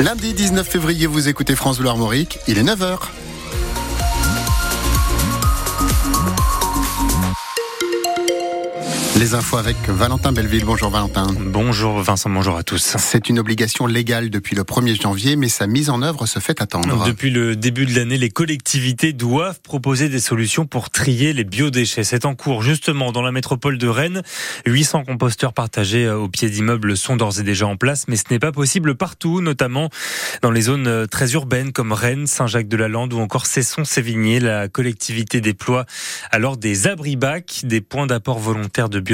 Lundi 19 février, vous écoutez France Bleu Armorique, il est 9h. Les infos avec Valentin Belleville. Bonjour Valentin. Bonjour Vincent, bonjour à tous. C'est une obligation légale depuis le 1er janvier, mais sa mise en œuvre se fait attendre. Depuis le début de l'année, les collectivités doivent proposer des solutions pour trier les biodéchets. C'est en cours justement dans la métropole de Rennes. 800 composteurs partagés au pied d'immeubles sont d'ores et déjà en place, mais ce n'est pas possible partout, notamment dans les zones très urbaines comme Rennes, Saint-Jacques-de-la-Lande ou encore Cesson-Sévigné. La collectivité déploie alors des abri-bacs, des points d'apport volontaire de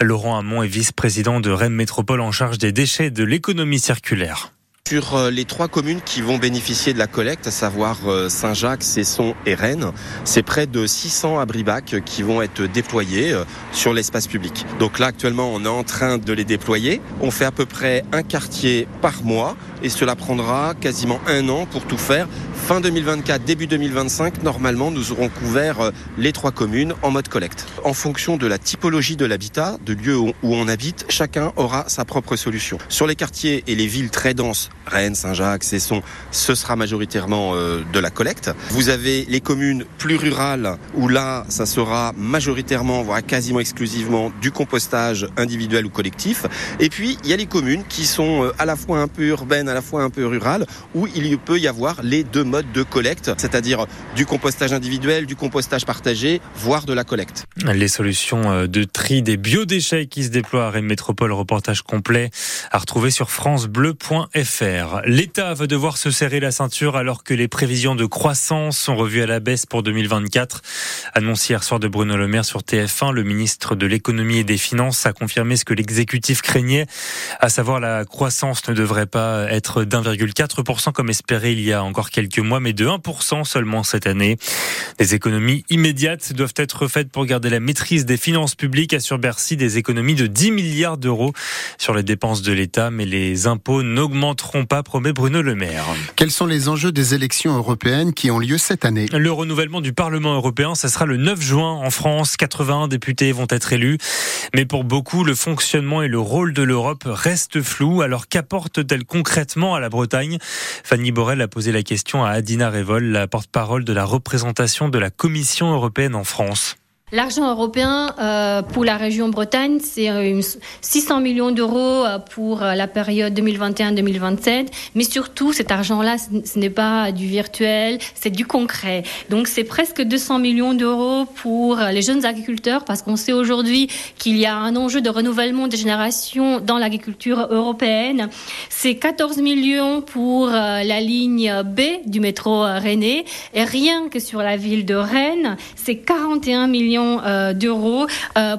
Laurent Hamon est vice-président de Rennes Métropole en charge des déchets et de l'économie circulaire. Sur euh, les trois communes qui vont bénéficier de la collecte, à savoir euh, Saint-Jacques, Cesson et Rennes, c'est près de 600 abribacs qui vont être déployés euh, sur l'espace public. Donc là, actuellement, on est en train de les déployer. On fait à peu près un quartier par mois et cela prendra quasiment un an pour tout faire. Fin 2024, début 2025, normalement, nous aurons couvert les trois communes en mode collecte. En fonction de la typologie de l'habitat, de lieu où on habite, chacun aura sa propre solution. Sur les quartiers et les villes très denses, Rennes, Saint-Jacques, Cesson, ce sera majoritairement de la collecte. Vous avez les communes plus rurales où là, ça sera majoritairement, voire quasiment exclusivement du compostage individuel ou collectif. Et puis, il y a les communes qui sont à la fois un peu urbaines, à la fois un peu rurales, où il peut y avoir les deux modes de collecte, c'est-à-dire du compostage individuel, du compostage partagé, voire de la collecte. Les solutions de tri des biodéchets qui se déploient à Rennes Métropole, reportage complet à retrouver sur francebleu.fr. L'État va devoir se serrer la ceinture alors que les prévisions de croissance sont revues à la baisse pour 2024. Annoncé hier soir de Bruno Le Maire sur TF1, le ministre de l'économie et des finances a confirmé ce que l'exécutif craignait, à savoir la croissance ne devrait pas être d'1,4% comme espéré il y a encore quelques mois, mais de 1% seulement cette année. Des économies immédiates doivent être faites pour garder la maîtrise des finances publiques, assure Bercy des économies de 10 milliards d'euros sur les dépenses de l'État, mais les impôts n'augmenteront pas, promet Bruno Le Maire. Quels sont les enjeux des élections européennes qui ont lieu cette année? Le renouvellement du Parlement européen, ça sera le 9 juin en France. 81 députés vont être élus. Mais pour beaucoup, le fonctionnement et le rôle de l'Europe restent flous. Alors qu'apporte-t-elle concrètement à la Bretagne? Fanny Borrell a posé la question à Adina Révol, la porte-parole de la représentation de la Commission européenne en France. L'argent européen euh, pour la région Bretagne, c'est euh, 600 millions d'euros euh, pour la période 2021-2027. Mais surtout, cet argent-là, ce n'est pas du virtuel, c'est du concret. Donc, c'est presque 200 millions d'euros pour les jeunes agriculteurs, parce qu'on sait aujourd'hui qu'il y a un enjeu de renouvellement des générations dans l'agriculture européenne. C'est 14 millions pour la ligne B du métro Rennais. Et rien que sur la ville de Rennes, c'est 41 millions d'euros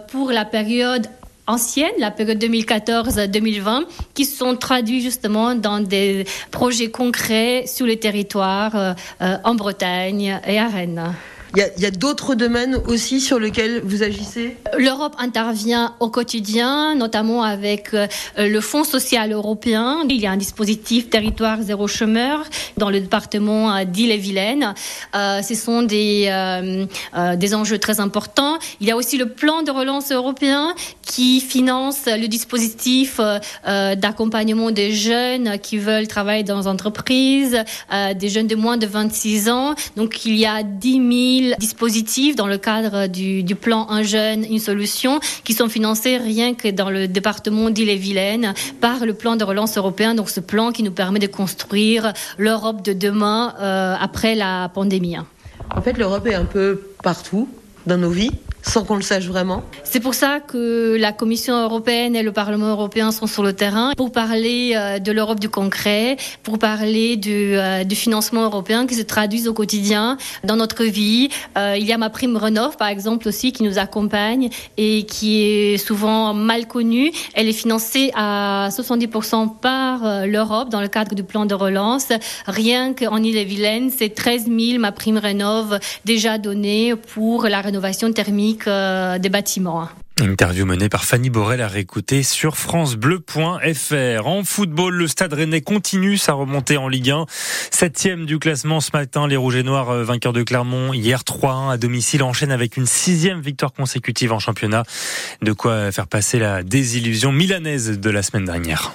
pour la période ancienne, la période 2014-2020, qui sont traduits justement dans des projets concrets sur les territoires en Bretagne et à Rennes. Il y a, d'autres domaines aussi sur lesquels vous agissez? L'Europe intervient au quotidien, notamment avec le Fonds social européen. Il y a un dispositif territoire zéro chômeur dans le département d'Ille-et-Vilaine. Euh, ce sont des, euh, euh, des enjeux très importants. Il y a aussi le plan de relance européen qui finance le dispositif d'accompagnement des jeunes qui veulent travailler dans les entreprises, des jeunes de moins de 26 ans. Donc il y a 10 000 dispositifs dans le cadre du, plan Un jeune, une solution qui sont financés rien que dans le département d'Ille-et-Vilaine par le plan de relance européen. Donc ce plan qui nous permet de construire l'Europe de demain euh, après la pandémie. En fait, l'Europe est un peu partout dans nos vies sans qu'on le sache vraiment. C'est pour ça que la Commission européenne et le Parlement européen sont sur le terrain pour parler de l'Europe du concret, pour parler du, du, financement européen qui se traduisent au quotidien dans notre vie. Euh, il y a ma prime Renov, par exemple, aussi, qui nous accompagne et qui est souvent mal connue. Elle est financée à 70% par l'Europe dans le cadre du plan de relance. Rien qu'en Ille-et-Vilaine, c'est 13 000 ma prime Rénov déjà donnée pour la rénovation thermique des bâtiments. Interview menée par Fanny Borel à réécouter sur francebleu.fr. En football, le Stade Rennais continue sa remontée en Ligue 1. Septième du classement ce matin, les Rouges et Noirs vainqueurs de Clermont hier 3-1 à domicile enchaînent avec une sixième victoire consécutive en championnat. De quoi faire passer la désillusion milanaise de la semaine dernière.